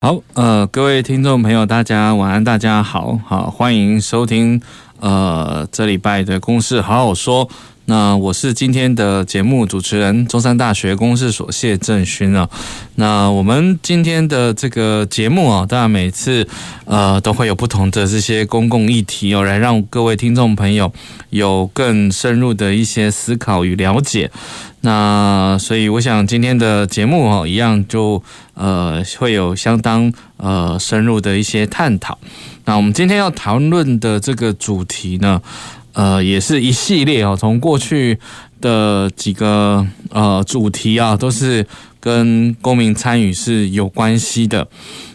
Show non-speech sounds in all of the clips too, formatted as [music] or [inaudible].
好，呃，各位听众朋友，大家晚安，大家好，好，欢迎收听，呃，这礼拜的《公事好好说》。那我是今天的节目主持人，中山大学公事所谢正勋啊。那我们今天的这个节目啊，当然每次呃都会有不同的这些公共议题哦，来让各位听众朋友有更深入的一些思考与了解。那所以我想今天的节目哦，一样就呃会有相当呃深入的一些探讨。那我们今天要讨论的这个主题呢，呃，也是一系列哦，从过去的几个呃主题啊，都是跟公民参与是有关系的。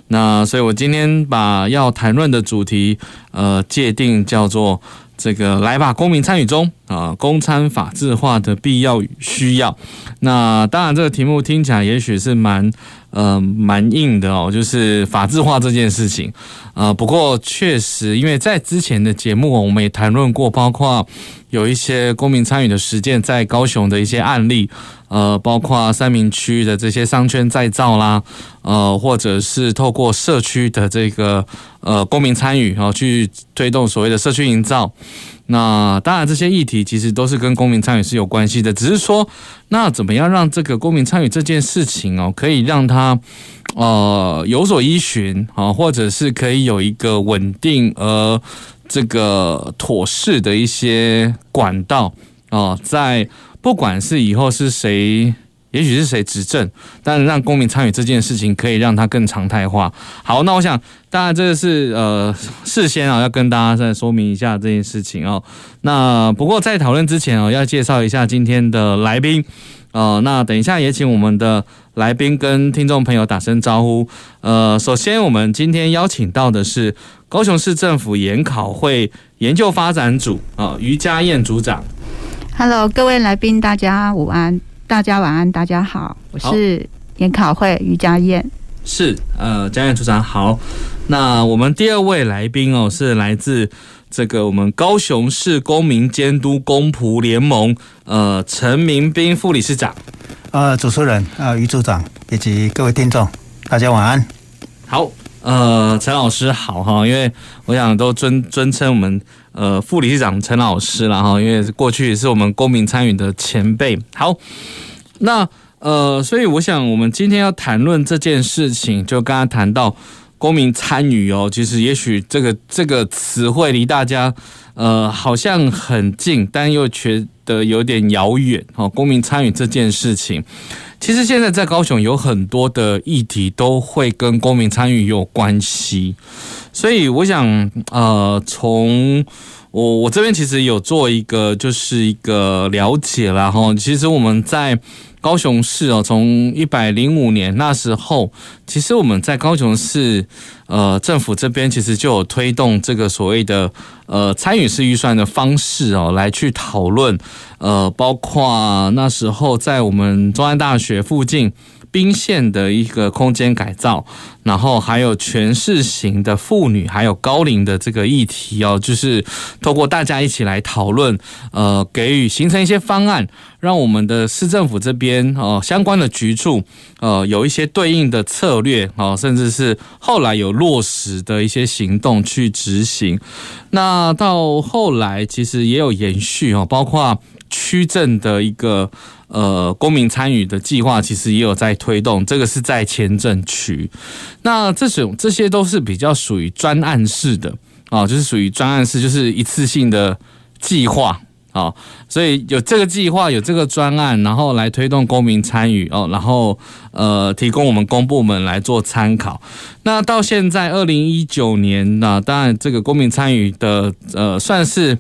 那所以我今天把要谈论的主题呃界定叫做这个来吧，公民参与中啊，公参法制化的必要与需要。那当然这个题目听起来也许是蛮。呃，蛮硬的哦，就是法制化这件事情。呃，不过确实，因为在之前的节目我们也谈论过，包括有一些公民参与的实践，在高雄的一些案例，呃，包括三民区的这些商圈再造啦，呃，或者是透过社区的这个呃公民参与，然后去推动所谓的社区营造。那当然，这些议题其实都是跟公民参与是有关系的，只是说，那怎么样让这个公民参与这件事情哦，可以让他呃有所依循啊，或者是可以有一个稳定而这个妥适的一些管道啊，在不管是以后是谁。也许是谁执政，但是让公民参与这件事情可以让它更常态化。好，那我想，当然这个是呃事先啊要跟大家再说明一下这件事情哦。那不过在讨论之前哦，要介绍一下今天的来宾。呃，那等一下也请我们的来宾跟听众朋友打声招呼。呃，首先我们今天邀请到的是高雄市政府研考会研究发展组啊，于家燕组长。Hello，各位来宾，大家午安。大家晚安，大家好，我是研考会于家燕。是，呃，家燕组长好。那我们第二位来宾哦，是来自这个我们高雄市公民监督公仆联盟，呃，陈明斌副理事长。呃，主持人，呃，于组长以及各位听众，大家晚安。好，呃，陈老师好哈，因为我想都尊尊称我们呃副理事长陈老师了哈，因为过去是我们公民参与的前辈。好。那呃，所以我想，我们今天要谈论这件事情，就刚刚谈到公民参与哦。其实，也许这个这个词汇离大家呃好像很近，但又觉得有点遥远哦。公民参与这件事情，其实现在在高雄有很多的议题都会跟公民参与有关系，所以我想呃，从我我这边其实有做一个就是一个了解啦哈。其实我们在高雄市哦，从一百零五年那时候，其实我们在高雄市呃政府这边其实就有推动这个所谓的呃参与式预算的方式哦，来去讨论呃，包括那时候在我们中山大学附近。兵线的一个空间改造，然后还有全市型的妇女，还有高龄的这个议题哦，就是透过大家一起来讨论，呃，给予形成一些方案，让我们的市政府这边哦相关的局处，呃，有一些对应的策略哦，甚至是后来有落实的一些行动去执行。那到后来其实也有延续哦，包括区政的一个。呃，公民参与的计划其实也有在推动，这个是在前镇区。那这种这些都是比较属于专案式的啊，就是属于专案式，就是一次性的计划啊。所以有这个计划，有这个专案，然后来推动公民参与哦，然后呃，提供我们公部门来做参考。那到现在二零一九年，呢当然这个公民参与的呃，算是。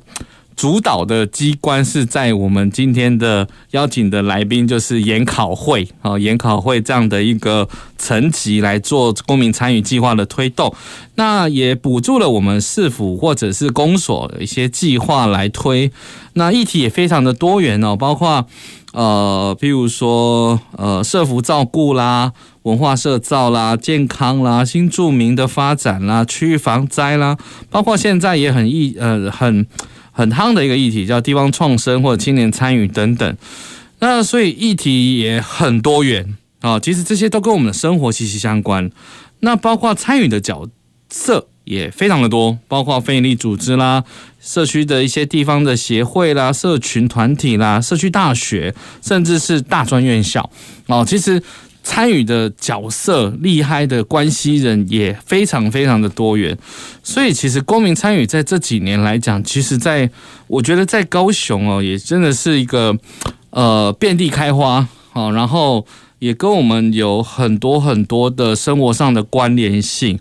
主导的机关是在我们今天的邀请的来宾，就是研考会啊，研考会这样的一个层级来做公民参与计划的推动，那也补助了我们市府或者是公所的一些计划来推，那议题也非常的多元哦，包括呃，譬如说呃，社福照顾啦、文化社造啦、健康啦、新住民的发展啦、区域防灾啦，包括现在也很议呃很。很夯的一个议题，叫地方创生或者青年参与等等。那所以议题也很多元啊，其实这些都跟我们的生活息息相关。那包括参与的角色也非常的多，包括非营利组织啦、社区的一些地方的协会啦、社群团体啦、社区大学，甚至是大专院校哦。其实。参与的角色、厉害的关系人也非常非常的多元，所以其实公民参与在这几年来讲，其实在我觉得在高雄哦，也真的是一个呃遍地开花啊，然后也跟我们有很多很多的生活上的关联性。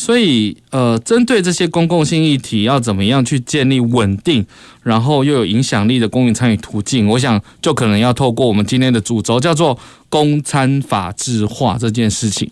所以，呃，针对这些公共性议题，要怎么样去建立稳定，然后又有影响力的公民参与途径？我想，就可能要透过我们今天的主轴，叫做公参法制化这件事情。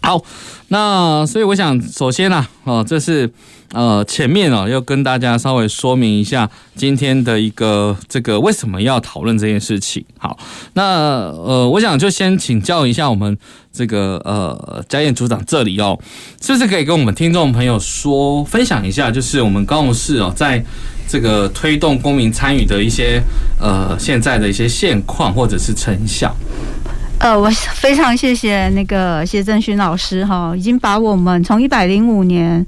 好，那所以我想，首先呢，哦，这是呃前面哦，要跟大家稍微说明一下今天的一个这个为什么要讨论这件事情。好，那呃，我想就先请教一下我们这个呃佳燕组长这里哦，是不是可以跟我们听众朋友说分享一下，就是我们高雄市哦，在这个推动公民参与的一些呃现在的一些现况或者是成效。呃，我非常谢谢那个谢正勋老师哈，已经把我们从一百零五年。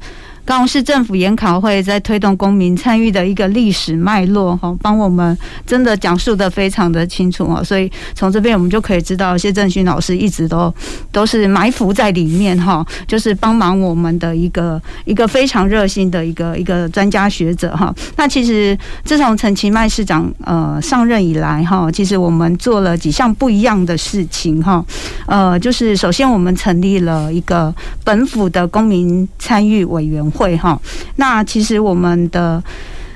高雄市政府研考会在推动公民参与的一个历史脉络，哈，帮我们真的讲述的非常的清楚啊，所以从这边我们就可以知道谢正勋老师一直都都是埋伏在里面哈，就是帮忙我们的一个一个非常热心的一个一个专家学者哈。那其实自从陈其迈市长呃上任以来哈，其实我们做了几项不一样的事情哈，呃，就是首先我们成立了一个本府的公民参与委员会。会哈，那其实我们的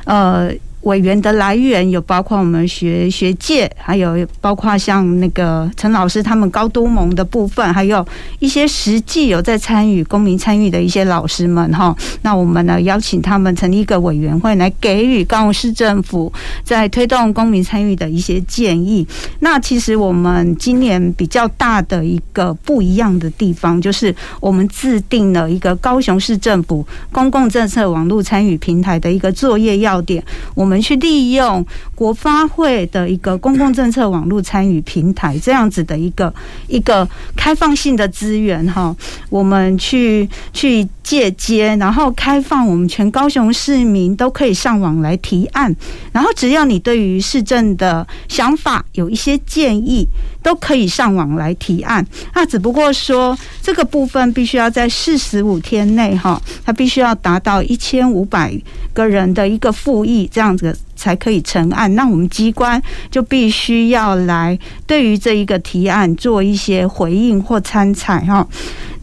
呃。委员的来源有包括我们学学界，还有包括像那个陈老师他们高都盟的部分，还有一些实际有在参与公民参与的一些老师们哈。那我们呢邀请他们成立一个委员会，来给予高雄市政府在推动公民参与的一些建议。那其实我们今年比较大的一个不一样的地方，就是我们制定了一个高雄市政府公共政策网络参与平台的一个作业要点，我们。我们去利用国发会的一个公共政策网络参与平台这样子的一个一个开放性的资源哈，我们去去借接，然后开放我们全高雄市民都可以上网来提案，然后只要你对于市政的想法有一些建议，都可以上网来提案。那只不过说这个部分必须要在四十五天内哈，它必须要达到一千五百个人的一个复议这样子。才可以成案，那我们机关就必须要来对于这一个提案做一些回应或参采哈。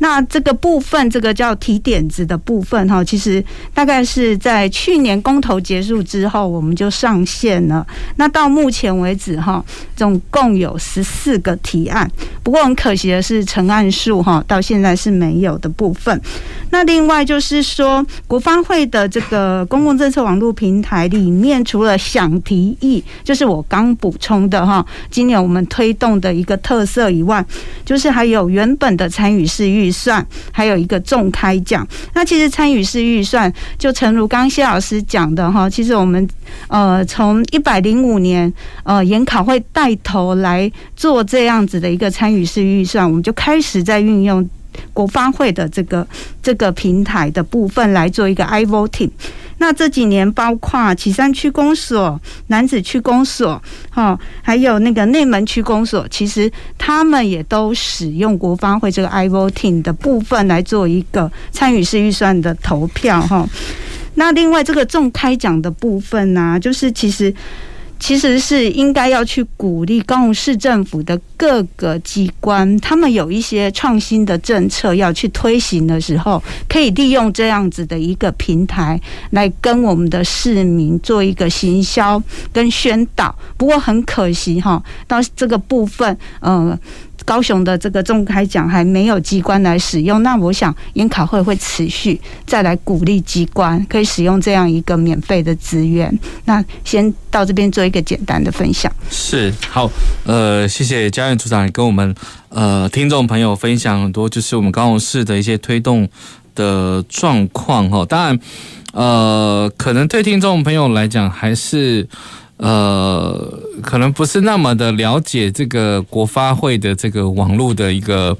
那这个部分，这个叫提点子的部分哈，其实大概是在去年公投结束之后，我们就上线了。那到目前为止哈，总共有十四个提案。不过很可惜的是，成案数哈到现在是没有的部分。那另外就是说，国发会的这个公共政策网络平台里面，除了想提议，就是我刚补充的哈，今年我们推动的一个特色以外，就是还有原本的参与式预算，还有一个重开奖。那其实参与式预算，就诚如刚刚谢老师讲的哈，其实我们呃从一百零五年呃研考会带头来做这样子的一个参与式预算，我们就开始在运用国发会的这个这个平台的部分来做一个 i-Voting。那这几年，包括岐山区公所、南子区公所，哈，还有那个内门区公所，其实他们也都使用国发会这个 i-Voting 的部分来做一个参与式预算的投票，哈。那另外这个重开讲的部分呢，就是其实。其实是应该要去鼓励高雄市政府的各个机关，他们有一些创新的政策要去推行的时候，可以利用这样子的一个平台来跟我们的市民做一个行销跟宣导。不过很可惜哈，到这个部分，呃。高雄的这个中开奖还没有机关来使用，那我想研考会会持续再来鼓励机关可以使用这样一个免费的资源。那先到这边做一个简单的分享。是好，呃，谢谢佳苑组长跟我们呃听众朋友分享很多，就是我们高雄市的一些推动的状况哈。当然，呃，可能对听众朋友来讲还是。呃，可能不是那么的了解这个国发会的这个网络的一个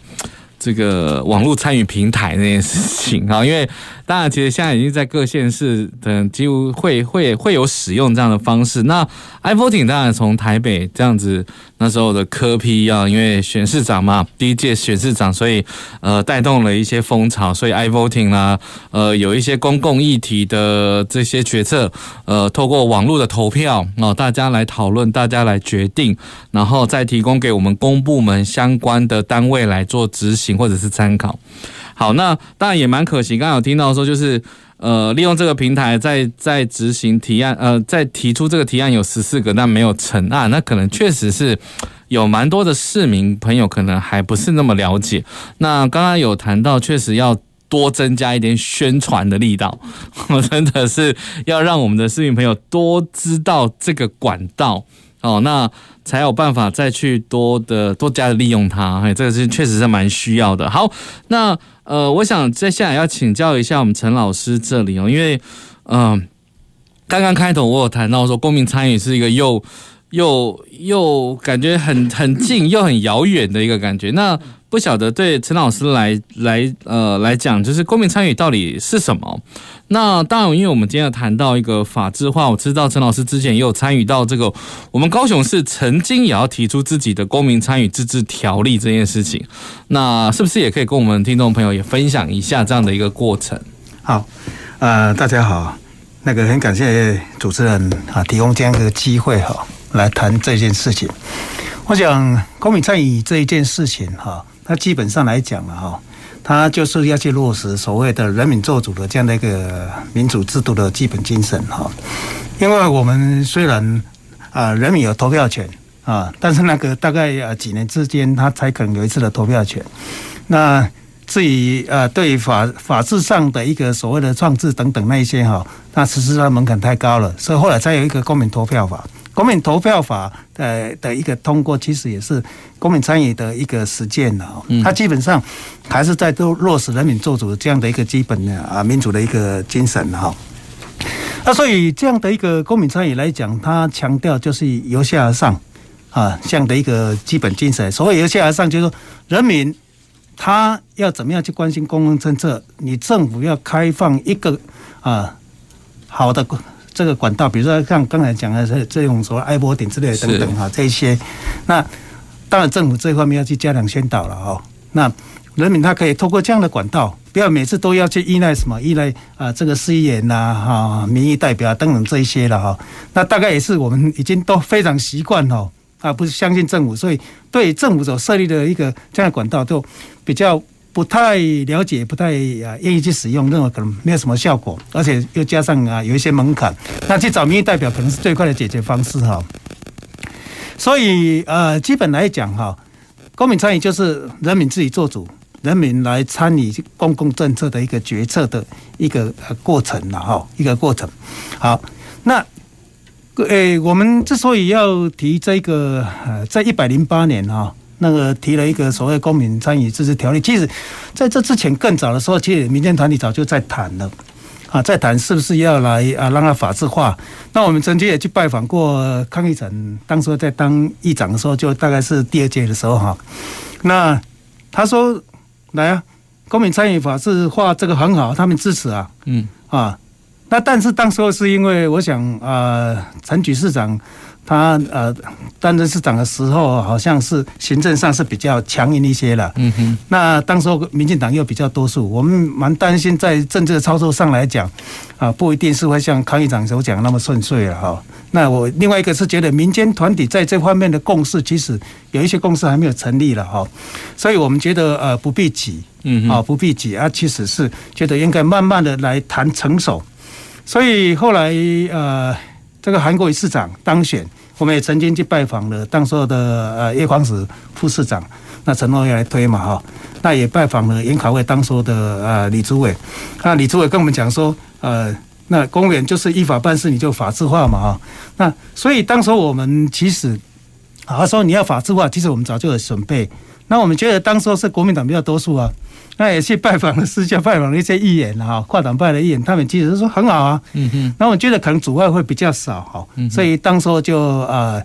这个网络参与平台那件事情啊，因为。当然，其实现在已经在各县市等几乎会会会有使用这样的方式。那 iVoting 当然从台北这样子那时候的科批啊，因为选市长嘛，第一届选市长，所以呃带动了一些风潮，所以 iVoting 啦，呃有一些公共议题的这些决策，呃透过网络的投票哦，大家来讨论，大家来决定，然后再提供给我们公部门相关的单位来做执行或者是参考。好，那当然也蛮可惜。刚刚有听到说，就是呃，利用这个平台在在执行提案，呃，在提出这个提案有十四个，但没有成案。那可能确实是有蛮多的市民朋友可能还不是那么了解。那刚刚有谈到，确实要多增加一点宣传的力道，[laughs] 我真的是要让我们的市民朋友多知道这个管道哦，那才有办法再去多的多加的利用它。嘿，这个是确实是蛮需要的。好，那。呃，我想接下来要请教一下我们陈老师这里哦，因为，嗯、刚刚开头我有谈到说，公民参与是一个又又又感觉很很近又很遥远的一个感觉，那。不晓得对陈老师来来呃来讲，就是公民参与到底是什么？那当然，因为我们今天要谈到一个法制化，我知道陈老师之前也有参与到这个，我们高雄市曾经也要提出自己的公民参与自治条例这件事情。那是不是也可以跟我们听众朋友也分享一下这样的一个过程？好，呃，大家好，那个很感谢主持人啊提供这样一个机会哈，来谈这件事情。我想公民参与这一件事情哈。那基本上来讲了哈，他就是要去落实所谓的人民做主的这样的一个民主制度的基本精神哈。因为我们虽然啊人民有投票权啊，但是那个大概啊几年之间，他才可能有一次的投票权。那至于呃对于法法制上的一个所谓的创制等等那一些哈，那实际上门槛太高了，所以后来才有一个公民投票法。公民投票法的的一个通过，其实也是公民参与的一个实践了。它基本上还是在都落实人民做主这样的一个基本的啊民主的一个精神哈。那所以这样的一个公民参与来讲，它强调就是由下而上啊这样的一个基本精神。所谓由下而上，就是说人民他要怎么样去关心公共政策，你政府要开放一个啊好的。这个管道，比如说像刚才讲的这这种所谓 iVoting 之类的等等哈，这一些，那当然政府这方面要去加强宣导了哈。那人民他可以透过这样的管道，不要每次都要去依赖什么依赖啊这个市议员呐哈民意代表等等这一些了哈。那大概也是我们已经都非常习惯哈啊，不是相信政府，所以对政府所设立的一个这样的管道就比较。不太了解，不太啊愿意去使用，认为可能没有什么效果，而且又加上啊有一些门槛，那去找民意代表可能是最快的解决方式哈。所以呃，基本来讲哈，公民参与就是人民自己做主，人民来参与公共政策的一个决策的一个过程了哈，一个过程。好，那诶，我们之所以要提这个呃，在一百零八年哈。那个提了一个所谓公民参与自治条例，其实在这之前更早的时候，其实民间团体早就在谈了，啊，在谈是不是要来啊让它法制化。那我们曾经也去拜访过康义成，当时在当议长的时候，就大概是第二届的时候哈。那他说来啊，公民参与法制化这个很好，他们支持啊，嗯啊。那但是当时候是因为我想啊，陈菊市长。他呃担任市长的时候，好像是行政上是比较强硬一些了。嗯哼。那当时候民进党又比较多数，我们蛮担心在政治的操作上来讲，啊，不一定是会像康议长所讲那么顺遂了哈。那我另外一个是觉得民间团体在这方面的共识，其实有一些共识还没有成立了哈，所以我们觉得呃不必急，嗯，啊不必急啊，其实是觉得应该慢慢的来谈成熟。所以后来呃这个韩国瑜市长当选。我们也曾经去拜访了当时的呃叶匡时副市长，那承诺要来推嘛哈，那也拜访了研考会当时的呃李主委，那李主委跟我们讲说，呃，那公务员就是依法办事，你就法制化嘛哈，那所以当时我们其实，啊说你要法制化，其实我们早就有准备，那我们觉得当时是国民党比较多数啊。那也去拜访了，私下拜访了一些议员哈，跨党派的议员，他们其实说很好啊。嗯哼。那我觉得可能阻碍会比较少哈，所以当时就呃，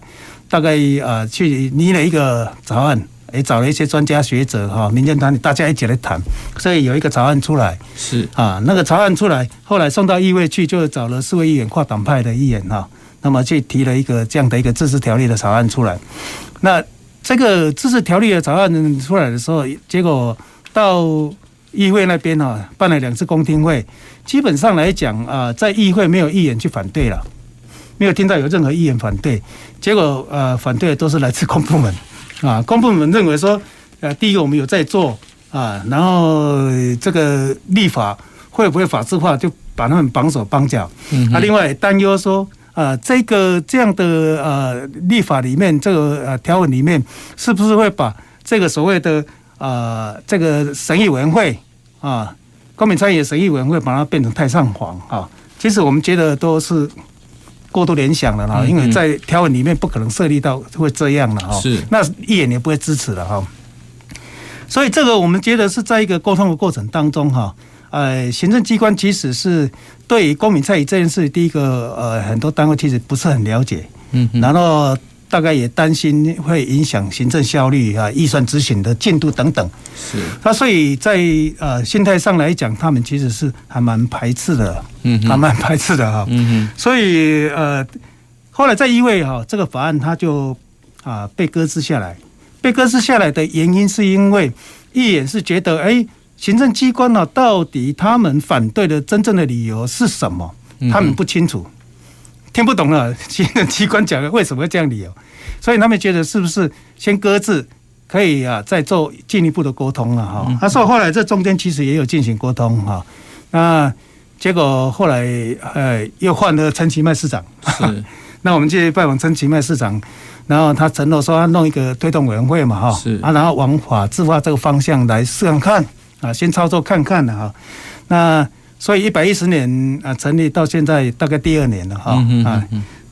大概呃去拟了一个草案，也找了一些专家学者哈，民间团体大家一起来谈，所以有一个草案出来。是啊，那个草案出来，后来送到议会去，就找了四位议员，跨党派的议员哈，那么去提了一个这样的一个自治条例的草案出来。那这个自治条例的草案出来的时候，结果。到议会那边啊，办了两次公听会，基本上来讲啊，在议会没有议员去反对了，没有听到有任何议员反对。结果呃，反对的都是来自公部门啊，公部门认为说，呃，第一个我们有在做啊，然后这个立法会不会法制化，就把他们绑手绑脚。嗯。啊，另外担忧说，啊，这个这样的呃立法里面，这个呃条文里面，是不是会把这个所谓的呃，这个审议委员会啊，公民参与审议委员会把它变成太上皇啊，其实我们觉得都是过度联想了啦，因为在条文里面不可能设立到会这样了哈，是。那议员也不会支持了哈，所以这个我们觉得是在一个沟通的过程当中哈，呃，行政机关其实是对于公民参与这件事，第一个呃，很多单位其实不是很了解，嗯，然后。大概也担心会影响行政效率啊，预算执行的进度等等。是，那所以在呃心态上来讲，他们其实是还蛮排斥的，嗯，还蛮排斥的哈。嗯哼。所以呃，后来在议会哈，这个法案它就啊被搁置下来。被搁置下来的原因是因为议员是觉得，哎，行政机关呢，到底他们反对的真正的理由是什么？他们不清楚。听不懂了，[laughs] 行政机关讲的为什么会这样理由？所以他们觉得是不是先搁置，可以啊，再做进一步的沟通了哈。他说后来这中间其实也有进行沟通哈，那结果后来呃又换了陈其迈市长，是。[laughs] 那我们去拜访陈其迈市长，然后他承诺说他弄一个推动委员会嘛哈，是啊，然后往法制化这个方向来试看看啊，先操作看看的哈，那。所以一百一十年啊，成立到现在大概第二年了哈啊，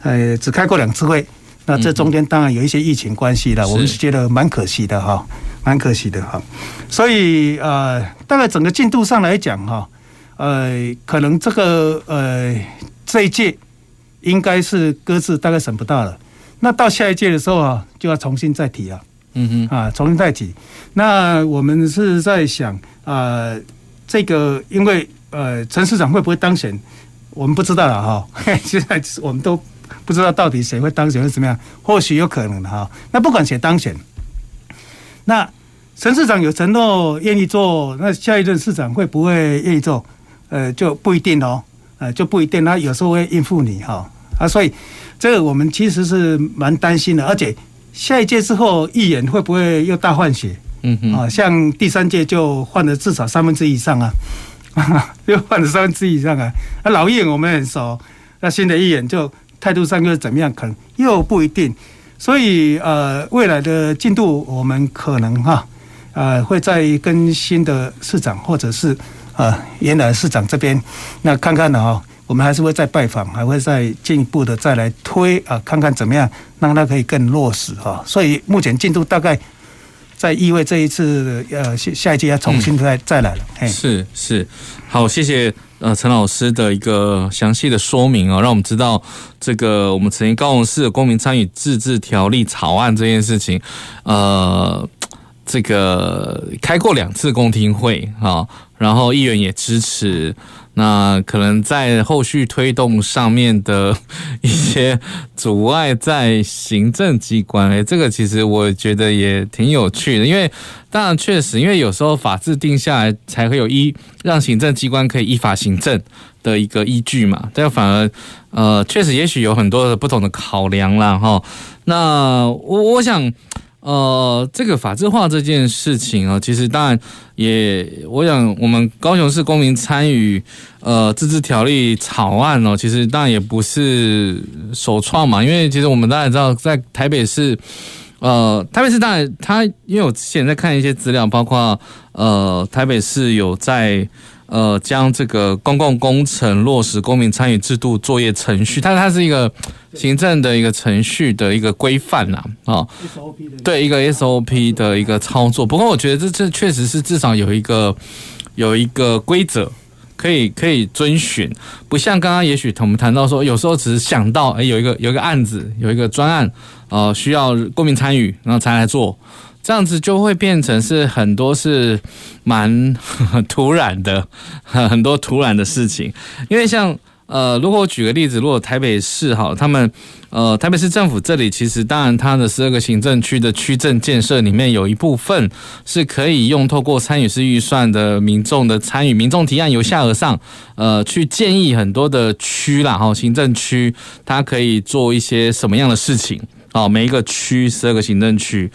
呃，只开过两次会，那这中间当然有一些疫情关系了，我们是觉得蛮可惜的哈，蛮可惜的哈。所以呃，大概整个进度上来讲哈，呃，可能这个呃这一届应该是搁置，大概审不到了。那到下一届的时候啊，就要重新再提了，嗯哼啊，重新再提。那我们是在想啊，这个因为。呃，陈市长会不会当选？我们不知道了哈。[laughs] 现在我们都不知道到底谁会当选，会怎么样？或许有可能的哈。那不管谁当选，那陈市长有承诺愿意做，那下一任市长会不会愿意做？呃，就不一定哦。呃，就不一定，他有时候会应付你哈。啊，所以这个我们其实是蛮担心的。而且下一届之后，议员会不会又大换血？嗯嗯。啊，像第三届就换了至少三分之一以上啊。[laughs] 又换了三分之一以上啊！那老议员我们很熟，那新的议员就态度上又怎么样？可能又不一定。所以呃，未来的进度我们可能哈呃会再跟新的市长或者是呃原来市长这边那看看的哈，我们还是会再拜访，还会再进一步的再来推啊，看看怎么样让它可以更落实哈。所以目前进度大概。在意味这一次，呃，下下一届要重新再再来了。嗯、是是，好，谢谢呃陈老师的一个详细的说明哦，让我们知道这个我们曾经高雄市的公民参与自治条例草案这件事情，呃，这个开过两次公听会啊，然后议员也支持。那可能在后续推动上面的一些阻碍，在行政机关，哎，这个其实我觉得也挺有趣的，因为当然确实，因为有时候法制定下来，才会有依让行政机关可以依法行政的一个依据嘛，这反而呃，确实也许有很多的不同的考量啦。哈。那我我想。呃，这个法制化这件事情啊，其实当然也，我想我们高雄市公民参与呃自治条例草案哦，其实当然也不是首创嘛，因为其实我们大家知道，在台北市，呃，台北市当然它，因为我之前在看一些资料，包括呃台北市有在。呃，将这个公共工程落实公民参与制度作业程序，它它是一个行政的一个程序的一个规范呐，啊，对一个 SOP 的一个操作。不过我觉得这这确实是至少有一个有一个规则可以可以遵循，不像刚刚也许我们谈到说，有时候只是想到哎有一个有一个案子有一个专案，呃，需要公民参与，然后才来做。这样子就会变成是很多是蛮 [laughs] 突然的，[laughs] 很多突然的事情。因为像呃，如果我举个例子，如果台北市哈，他们呃台北市政府这里其实当然它的十二个行政区的区政建设里面有一部分是可以用透过参与式预算的民众的参与，民众提案由下而上，呃，去建议很多的区啦哈，行政区它可以做一些什么样的事情。好，每一个区十二个行政区，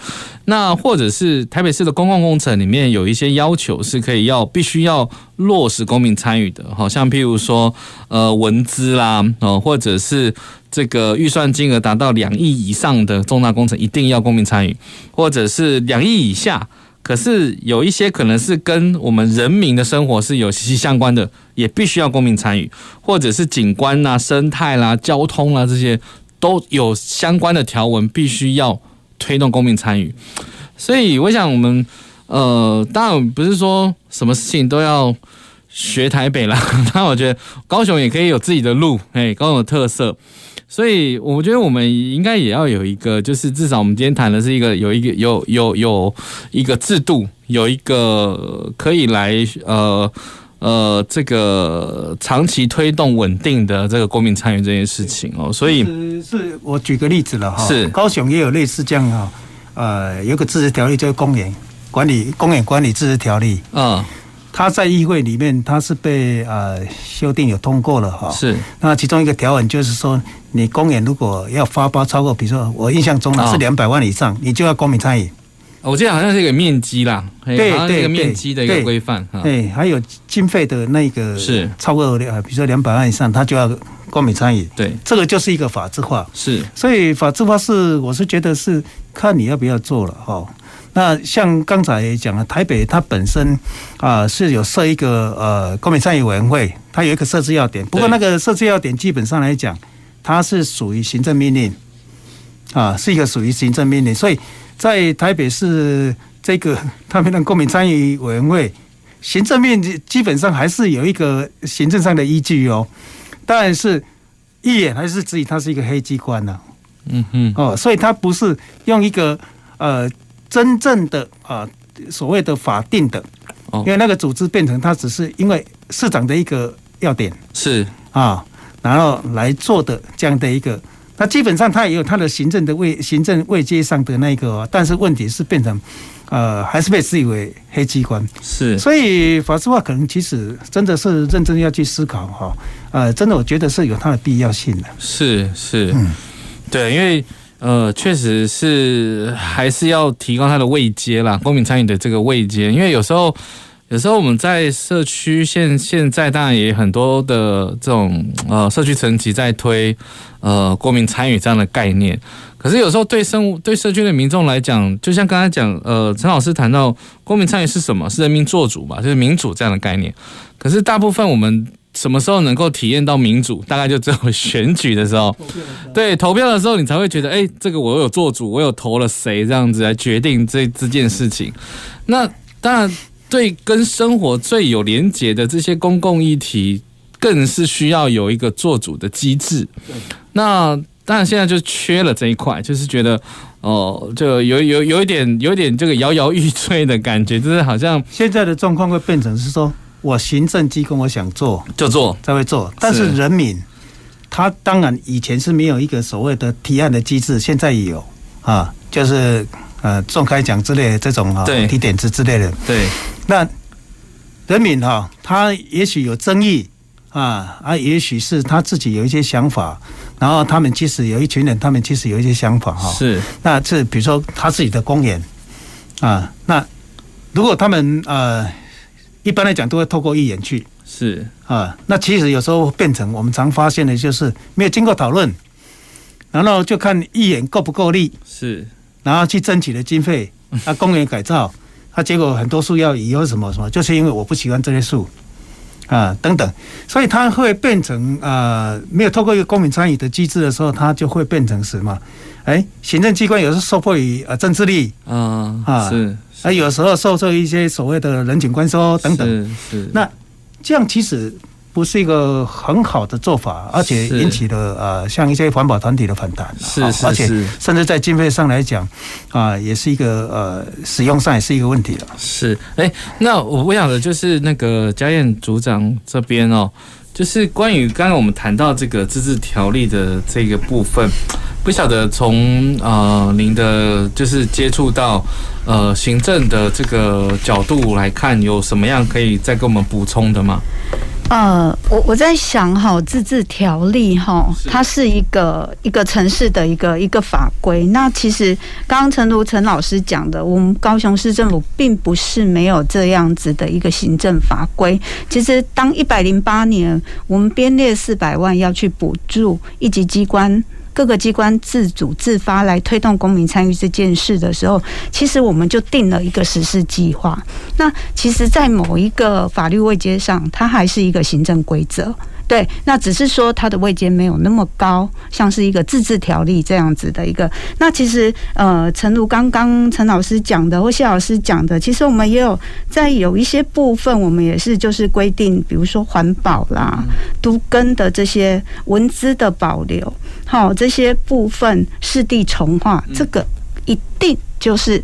那或者是台北市的公共工程里面有一些要求是可以要必须要落实公民参与的，好像譬如说呃文资啦，哦或者是这个预算金额达到两亿以上的重大工程一定要公民参与，或者是两亿以下，可是有一些可能是跟我们人民的生活是有息息相关的，也必须要公民参与，或者是景观啦、生态啦、交通啦这些。都有相关的条文，必须要推动公民参与，所以我想我们呃，当然不是说什么事情都要学台北啦，[laughs] 当然我觉得高雄也可以有自己的路，哎，高雄的特色，所以我觉得我们应该也要有一个，就是至少我们今天谈的是一个有一个有有有一个制度，有一个可以来呃。呃，这个长期推动稳定的这个公民参与这件事情哦，所以是，是我举个例子了哈，是。高雄也有类似这样哈，呃，有个自治条例叫公园管理公园管理自治条例，嗯，它在议会里面它是被呃修订有通过了哈，是，那其中一个条文就是说，你公园如果要发包超过，比如说我印象中呢是两百万以上，你就要公民参与。我记得好像是一个面积啦，对对，一个面积的一个规范哈。对，还有经费的那个是超过两，比如说两百万以上，他就要公民参与。对，这个就是一个法制化。是，所以法制化是，我是觉得是看你要不要做了哈。那像刚才讲了，台北它本身啊是有设一个呃公民参与委员会，它有一个设置要点。不过那个设置要点基本上来讲，它是属于行政命令啊，是一个属于行政命令，所以。在台北市这个他们的公民参与委员会，行政面基本上还是有一个行政上的依据哦。当然是一眼还是质疑他是一个黑机关呢、啊？嗯嗯哦，所以它不是用一个呃真正的啊、呃、所谓的法定的，因为那个组织变成它只是因为市长的一个要点是啊，然后来做的这样的一个。那基本上他也有他的行政的位行政位阶上的那个，但是问题是变成，呃，还是被视为黑机关。是，所以法制化可能其实真的是认真要去思考哈，呃，真的我觉得是有它的必要性的。是是，嗯，对，因为呃，确实是还是要提高它的位阶啦，公民参与的这个位阶，因为有时候。有时候我们在社区现现在当然也很多的这种呃社区层级在推呃公民参与这样的概念，可是有时候对生物对社区的民众来讲，就像刚才讲呃陈老师谈到公民参与是什么？是人民做主吧，就是民主这样的概念。可是大部分我们什么时候能够体验到民主？大概就只有选举的时候，[laughs] 对投票的时候，你才会觉得哎，这个我有做主，我有投了谁这样子来决定这这件事情。那当然。对，跟生活最有连结的这些公共议题，更是需要有一个做主的机制。那当然现在就缺了这一块，就是觉得哦，就有有有一点有一点这个摇摇欲坠的感觉，就是好像现在的状况会变成是说，我行政机关我想做就做，才会做，但是人民他当然以前是没有一个所谓的提案的机制，现在有。啊，就是呃仲开奖之类的这种啊，提点子之类的，对，那人民哈，他也许有争议啊啊，也许是他自己有一些想法。然后他们其实有一群人，他们其实有一些想法哈。是，那这比如说他自己的公园啊，那如果他们呃，一般来讲都会透过议员去。是啊，那其实有时候变成我们常发现的就是没有经过讨论，然后就看议员够不够力。是，然后去争取的经费，啊，公园改造，他结果很多树要移，或什么什么，就是因为我不喜欢这些树。啊，等等，所以它会变成呃，没有透过一个公民参与的机制的时候，它就会变成什么？哎，行政机关有时候受迫于呃政治力，嗯啊，是，啊，有时候受受一些所谓的人情关说等等，是是，那这样其实。不是一个很好的做法，而且引起了呃，像一些环保团体的反弹。是是是，而且甚至在经费上来讲，啊，也是一个呃，使用上也是一个问题了。是，哎、欸，那我我想的就是那个佳燕组长这边哦，就是关于刚刚我们谈到这个自治条例的这个部分，不晓得从呃您的就是接触到呃行政的这个角度来看，有什么样可以再给我们补充的吗？呃，我我在想哈，自治条例哈，它是一个一个城市的一个一个法规。那其实刚刚陈如陈老师讲的，我们高雄市政府并不是没有这样子的一个行政法规。其实当一百零八年我们编列四百万要去补助一级机关。各个机关自主自发来推动公民参与这件事的时候，其实我们就定了一个实施计划。那其实，在某一个法律位阶上，它还是一个行政规则。对，那只是说它的位阶没有那么高，像是一个自治条例这样子的一个。那其实，呃，诚如刚刚陈老师讲的或谢老师讲的，其实我们也有在有一些部分，我们也是就是规定，比如说环保啦、都根的这些文资的保留，好，这些部分市地重化，这个一定就是。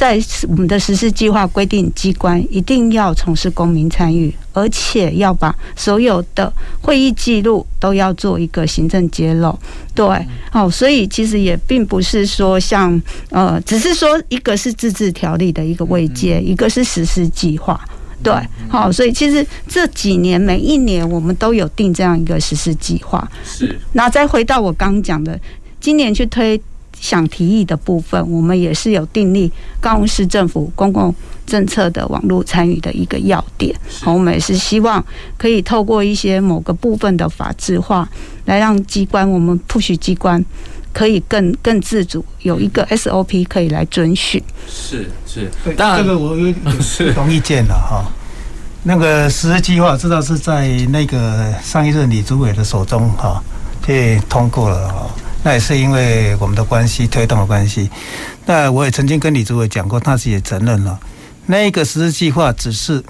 在我们的实施计划规定，机关一定要从事公民参与，而且要把所有的会议记录都要做一个行政揭露。对，好，所以其实也并不是说像呃，只是说一个是自治条例的一个位阶，一个是实施计划。对，好，所以其实这几年每一年我们都有定这样一个实施计划。是，那再回到我刚讲的，今年去推。想提议的部分，我们也是有订立高雄市政府公共政策的网络参与的一个要点。好，我们也是希望可以透过一些某个部分的法制化，来让机关我们 push 机关可以更更自主，有一个 SOP 可以来遵循。是是，当然这个我有不同意见了哈。那个实施计划知道是在那个上一任李主委的手中哈，被通过了哈。那也是因为我们的关系推动的关系。那我也曾经跟李主委讲过，他自己也承认了，那一个实施计划只是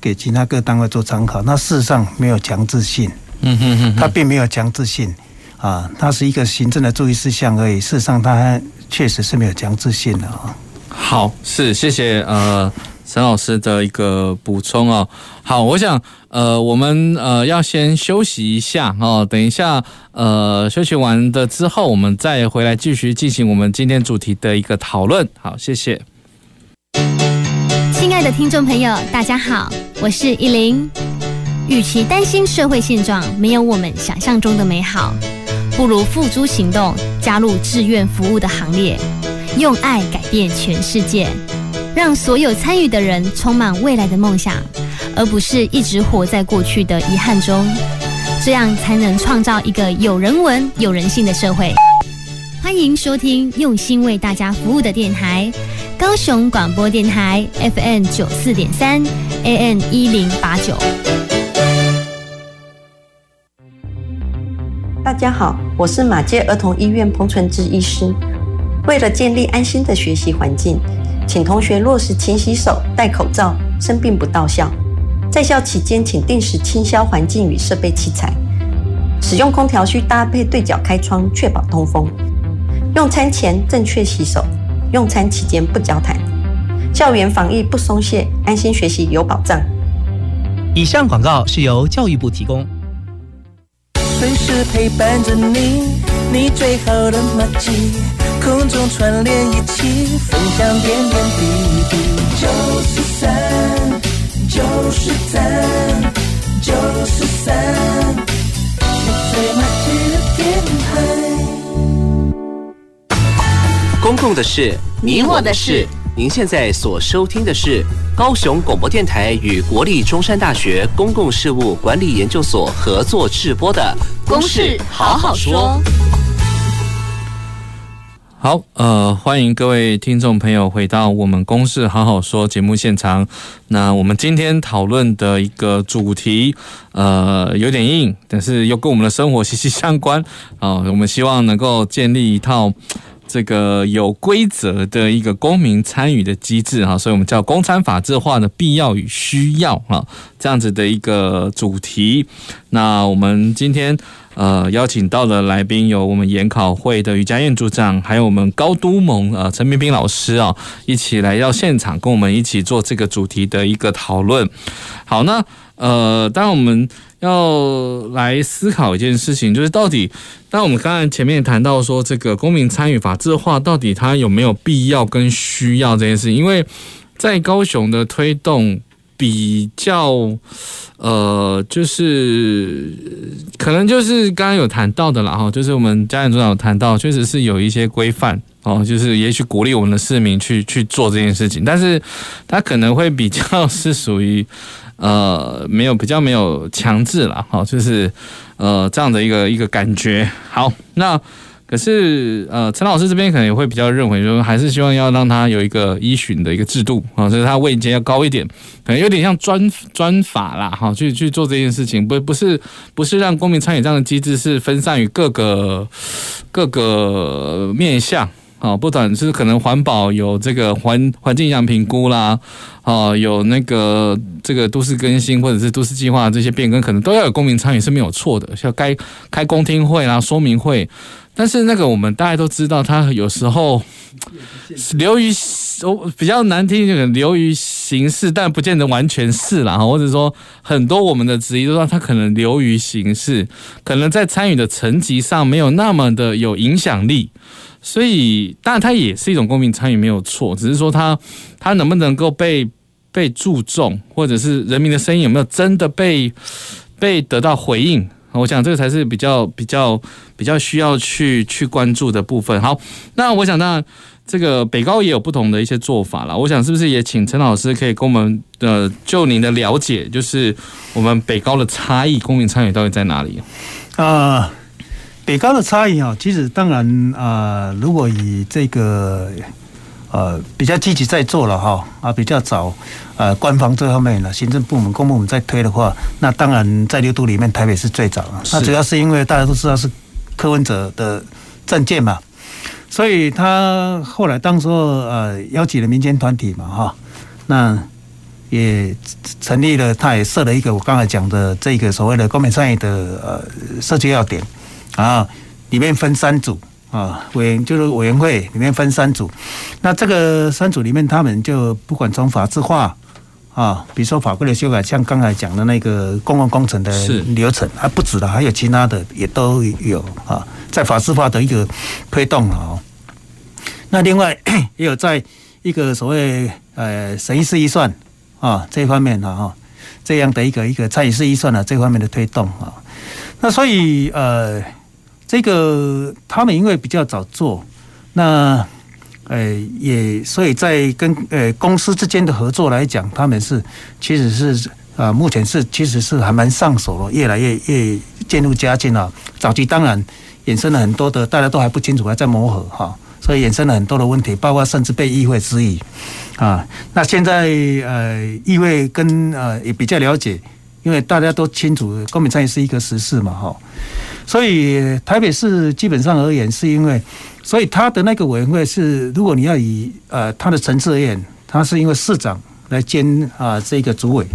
给其他各单位做参考，那事实上没有强制性。嗯哼哼，他并没有强制性啊，它是一个行政的注意事项而已。事实上，它确实是没有强制性的啊。好，是谢谢呃。陈老师的一个补充哦，好，我想呃，我们呃要先休息一下哦，等一下呃休息完的之后，我们再回来继续进行我们今天主题的一个讨论。好，谢谢。亲爱的听众朋友，大家好，我是依林。与其担心社会现状没有我们想象中的美好，不如付诸行动，加入志愿服务的行列，用爱改变全世界。让所有参与的人充满未来的梦想，而不是一直活在过去的遗憾中，这样才能创造一个有人文、有人性的社会。欢迎收听用心为大家服务的电台——高雄广播电台 FM 九四点三，AN 一零八九。大家好，我是马偕儿童医院彭纯志医师。为了建立安心的学习环境。请同学落实勤洗手、戴口罩，生病不到校。在校期间，请定时清消环境与设备器材。使用空调需搭配对角开窗，确保通风。用餐前正确洗手，用餐期间不交谈，校园防疫不松懈，安心学习有保障。以上广告是由教育部提供。随时陪伴着你，你最好的麻吉，空中串联一起，分享点点滴滴。九十三，九十三，九十三，你最麻吉的电台。公共的事，你我的事。您现在所收听的是高雄广播电台与国立中山大学公共事务管理研究所合作制播的《公事好好说》。好，好呃，欢迎各位听众朋友回到我们《公事好好说》节目现场。那我们今天讨论的一个主题，呃，有点硬，但是又跟我们的生活息息相关啊。我们希望能够建立一套。这个有规则的一个公民参与的机制哈，所以我们叫公参法制化的必要与需要哈，这样子的一个主题。那我们今天呃邀请到的来宾有我们研考会的于佳燕组长，还有我们高都盟呃陈彬彬老师啊，一起来到现场跟我们一起做这个主题的一个讨论。好，那呃，当然我们。要来思考一件事情，就是到底，那我们刚才前面谈到说，这个公民参与法制化到底它有没有必要跟需要这件事？因为在高雄的推动比较，呃，就是可能就是刚刚有谈到的啦，哈，就是我们佳燕组长有谈到，确实是有一些规范哦，就是也许鼓励我们的市民去去做这件事情，但是他可能会比较是属于。[laughs] 呃，没有比较没有强制了，哈，就是呃这样的一个一个感觉。好，那可是呃陈老师这边可能也会比较认为说，还是希望要让他有一个依循的一个制度啊，所以他位阶要高一点，可能有点像专 [laughs] 专法啦，哈，去去做这件事情，不不是不是让公民参与这样的机制是分散于各个各个面向。啊，不管是可能环保有这个环环境影响评估啦，啊，有那个这个都市更新或者是都市计划这些变更，可能都要有公民参与是没有错的，像该开公听会啦、说明会，但是那个我们大家都知道，它有时候流于我比较难听，就流于形式，但不见得完全是啦，或者说很多我们的质疑都说他可能流于形式，可能在参与的层级上没有那么的有影响力。所以，当然，它也是一种公民参与，没有错。只是说它，它它能不能够被被注重，或者是人民的声音有没有真的被被得到回应？我想这个才是比较比较比较需要去去关注的部分。好，那我想，那这个北高也有不同的一些做法了。我想，是不是也请陈老师可以跟我们呃，就您的了解，就是我们北高的差异，公民参与到底在哪里啊？北高的差异啊，其实当然啊，如果以这个呃比较积极在做了哈啊，比较早呃官方这方面呢，行政部门、公部门在推的话，那当然在六都里面，台北是最早。那主要是因为大家都知道是柯文哲的政见嘛，所以他后来当时候呃邀请了民间团体嘛哈，那也成立了，他也设了一个我刚才讲的这个所谓的公民参与的呃设计要点。啊，里面分三组啊，委员就是委员会里面分三组，那这个三组里面，他们就不管从法制化啊，比如说法规的修改，像刚才讲的那个公共工程的流程，还不止的，还有其他的也都有啊，在法制化的一个推动啊。那另外 [clears throat] 也有在一个所谓呃审议式预算啊这方面的哈，这样的一个一个参与式预算的这方面的推动啊，那所以呃。这个他们因为比较早做，那呃也所以在跟呃公司之间的合作来讲，他们是其实是啊目前是其实是还蛮上手了，越来越越渐入佳境了。早期当然衍生了很多的大家都还不清楚，还在磨合哈，所以衍生了很多的问题，包括甚至被议会质疑啊。那现在呃议会跟呃也比较了解，因为大家都清楚公民参与是一个实事嘛哈。所以台北市基本上而言，是因为，所以他的那个委员会是，如果你要以呃他的层次而言，他是因为市长来兼啊这个主委，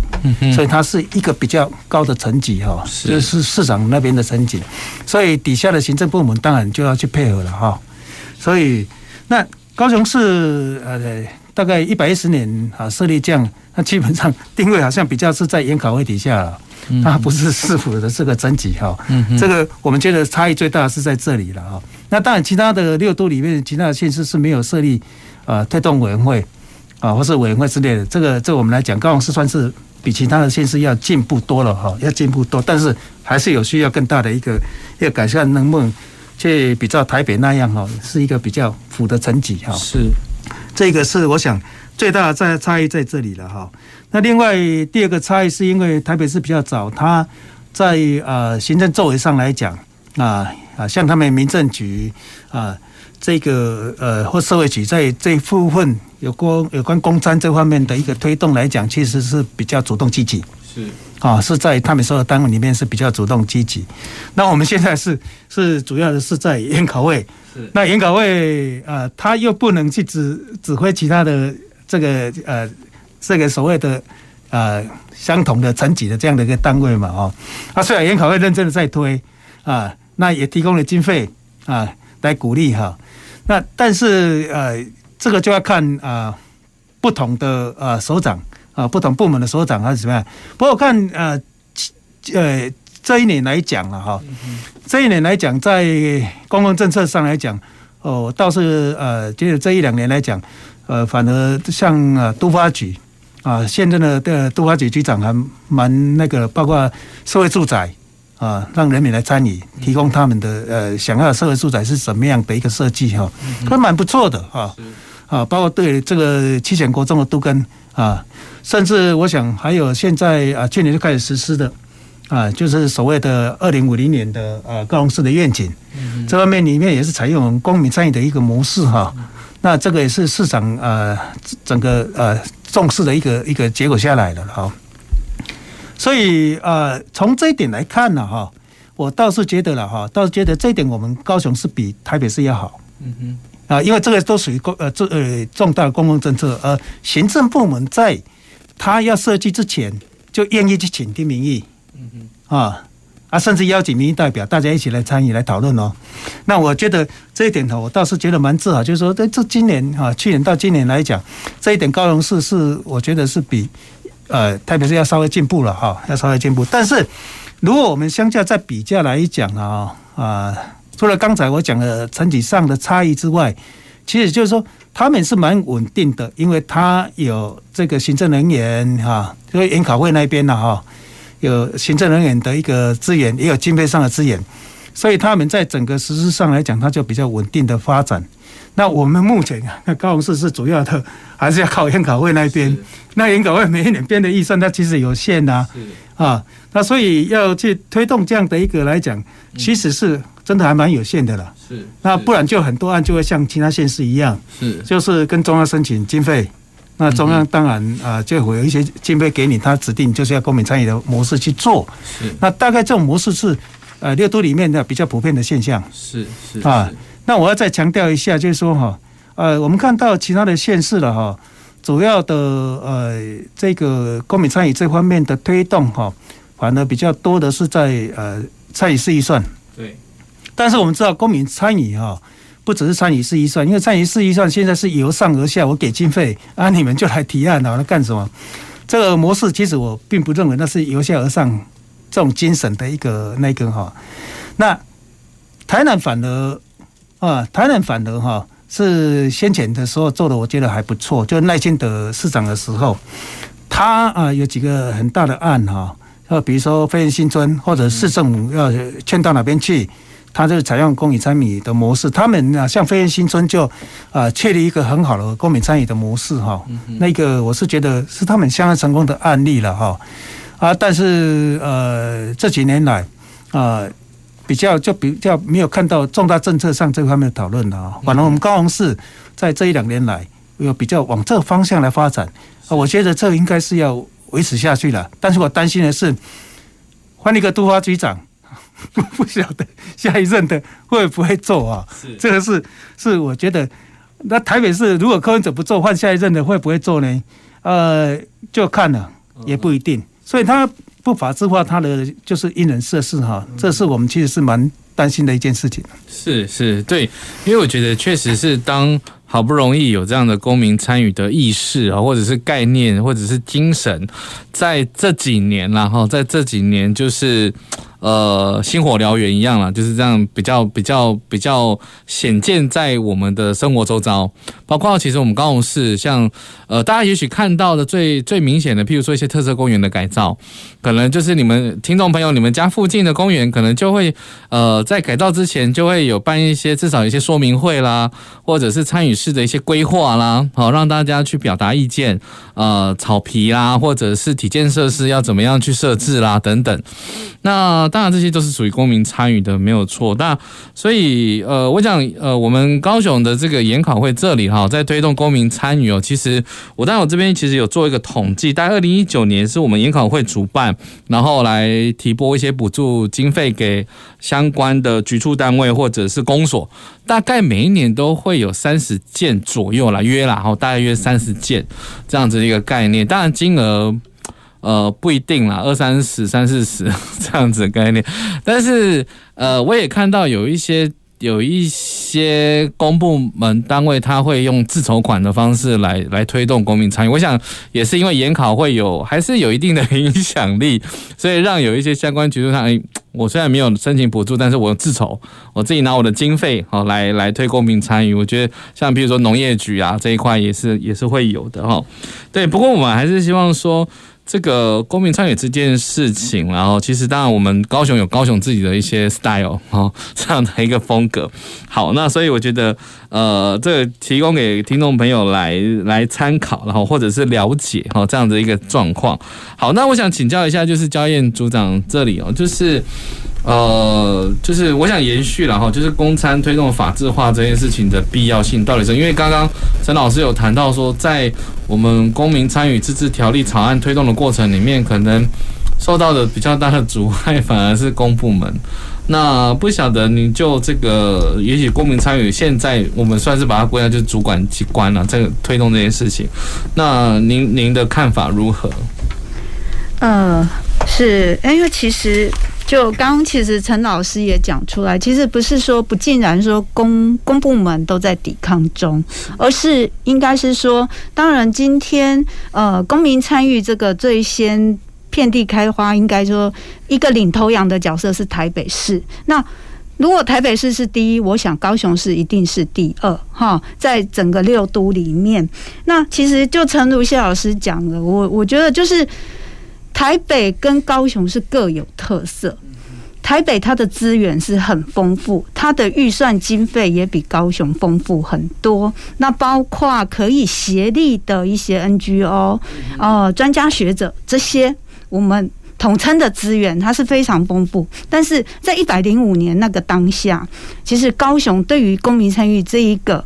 所以他是一个比较高的层级哈，就是市长那边的层级，所以底下的行政部门当然就要去配合了哈。所以那高雄市呃大概一百一十年啊设立这样，那基本上 [laughs] 定位好像比较是在研考会底下了，它不是市府的这个层级哈。这个我们觉得差异最大的是在这里了哈。那当然其他的六都里面，其他的县市是没有设立啊推动委员会啊或是委员会之类的。这个这我们来讲，高雄市算是比其他的县市要进步多了哈，要进步多，但是还是有需要更大的一个要改善，能不能去比照台北那样哈，是一个比较府的层级哈。是。这个是我想最大的在差异在这里了哈。那另外第二个差异是因为台北市比较早，它在呃行政作为上来讲啊啊，像他们民政局啊这个呃或社会局在这一部分有关有关公餐这方面的一个推动来讲，其实是比较主动积极。是啊，是在他们所有单位里面是比较主动积极。那我们现在是是主要的是在研考会。那研考会啊，他、呃、又不能去指指挥其他的这个呃这个所谓的呃相同的层级的这样的一个单位嘛哦，啊虽然研考会认真的在推啊，那也提供了经费啊来鼓励哈，那但是呃这个就要看啊不同的啊首长啊不同部门的所长还是怎么样，不过我看呃呃。这一年来讲了哈，这一年来讲，在公共政策上来讲，哦，倒是呃，就是这一两年来讲，呃，反而像呃都发局啊，现在的的都发局局长还蛮那个，包括社会住宅啊，让人民来参与，提供他们的呃想要的社会住宅是什么样的一个设计哈，都蛮不错的哈，啊，包括对这个七贤国中的都跟啊，甚至我想还有现在啊，去年就开始实施的。啊，就是所谓的二零五零年的呃高雄市的愿景，这方面里面也是采用公民参与的一个模式哈。那这个也是市场呃整个呃重视的一个一个结果下来的哈。所以呃从这一点来看呢哈，我倒是觉得了哈，倒是觉得这一点我们高雄是比台北市要好。嗯哼。啊，因为这个都属于公呃这呃重大公共政策，而行政部门在他要设计之前就愿意去倾听民意。嗯啊啊，甚至邀请民意代表，大家一起来参与来讨论哦。那我觉得这一点呢，我倒是觉得蛮自豪，就是说，在这今年啊，去年到今年来讲，这一点高雄市是我觉得是比呃特别是要稍微进步了哈，要稍微进步。但是如果我们相较在比较来讲啊啊，除了刚才我讲的层级上的差异之外，其实就是说他们是蛮稳定的，因为他有这个行政人员哈，就是研考会那边的哈。有行政人员的一个资源，也有经费上的资源，所以他们在整个实施上来讲，它就比较稳定的发展。那我们目前啊那高雄市是主要的，还是要靠研考会那边。那研考会每一年编的预算，它其实有限呐，啊，那所以要去推动这样的一个来讲，其实是真的还蛮有限的了。是，那不然就很多案就会像其他县市一样，是，就是跟中央申请经费。那中央当然啊，就会有一些经费给你，他指定就是要公民参与的模式去做。是。那大概这种模式是呃六都里面的比较普遍的现象。是是啊。那我要再强调一下，就是说哈，呃，我们看到其他的县市了哈，主要的呃这个公民参与这方面的推动哈，反而比较多的是在呃参与式预算。对。但是我们知道公民参与哈。不只是参与式预算，因为参与式预算现在是由上而下，我给经费啊，你们就来提案啊，那干什么？这个模式其实我并不认为那是由下而上这种精神的一个那个哈。那台南反而啊，台南反而哈是先前的时候做的，我觉得还不错。就赖清德市长的时候，他啊有几个很大的案哈，呃，比如说飞燕新村或者市政府要迁到哪边去。他就是采用公民参与的模式，他们啊，像飞燕新村就啊，确立一个很好的公民参与的模式哈。那个我是觉得是他们相当成功的案例了哈。啊，但是呃这几年来啊，比较就比较没有看到重大政策上这方面的讨论了啊。反正我们高雄市在这一两年来有比较往这个方向来发展啊，我觉得这应该是要维持下去了。但是我担心的是换一个都发局长。不 [laughs] 不晓得下一任的会不会做啊？是这个是是我觉得，那台北市如果柯文哲不做，换下一任的会不会做呢？呃，就看了也不一定。所以他不法制化，他的就是因人设事哈，这是我们其实是蛮担心的一件事情。是是，对，因为我觉得确实是当好不容易有这样的公民参与的意识啊，或者是概念，或者是精神，在这几年然后在这几年就是。呃，星火燎原一样啦，就是这样比较比较比较显见在我们的生活周遭，包括其实我们高雄市，像呃，大家也许看到的最最明显的，譬如说一些特色公园的改造，可能就是你们听众朋友，你们家附近的公园，可能就会呃在改造之前就会有办一些至少一些说明会啦，或者是参与式的一些规划啦，好让大家去表达意见，呃，草皮啦，或者是体建设施要怎么样去设置啦，等等，那。当然，这些都是属于公民参与的，没有错。那所以，呃，我想，呃，我们高雄的这个研考会这里哈，在推动公民参与哦。其实，我当然我这边其实有做一个统计，大概二零一九年是我们研考会主办，然后来提拨一些补助经费给相关的局处单位或者是公所，大概每一年都会有三十件左右啦，约啦，哈，大概约三十件这样子一个概念。当然，金额。呃，不一定啦，二三十、三四十 [laughs] 这样子的概念，但是呃，我也看到有一些有一些公部门单位，他会用自筹款的方式来来推动公民参与。我想也是因为研考会有还是有一定的影响力，[laughs] 所以让有一些相关局处上，哎，我虽然没有申请补助，但是我自筹，我自己拿我的经费好来来推公民参与。我觉得像比如说农业局啊这一块也是也是会有的哈。对，不过我们还是希望说。这个公民参与这件事情，然后其实当然我们高雄有高雄自己的一些 style 哦，[laughs] 这样的一个风格。好，那所以我觉得呃，这个提供给听众朋友来来参考，然后或者是了解哈这样的一个状况。好，那我想请教一下，就是焦燕组长这里哦，就是。呃，就是我想延续了哈，就是公参推动法制化这件事情的必要性到底是？因为刚刚陈老师有谈到说，在我们公民参与自治条例草案推动的过程里面，可能受到的比较大的阻碍反而是公部门。那不晓得您就这个，也许公民参与现在我们算是把它归纳就是主管机关了，这个推动这件事情，那您您的看法如何？呃，是，因为其实。就刚其实陈老师也讲出来，其实不是说不尽然说公公部门都在抵抗中，而是应该是说，当然今天呃公民参与这个最先遍地开花，应该说一个领头羊的角色是台北市。那如果台北市是第一，我想高雄市一定是第二哈，在整个六都里面。那其实就陈如谢老师讲的，我我觉得就是。台北跟高雄是各有特色，台北它的资源是很丰富，它的预算经费也比高雄丰富很多。那包括可以协力的一些 NGO、呃专家学者这些，我们统称的资源，它是非常丰富。但是在一百零五年那个当下，其实高雄对于公民参与这一个。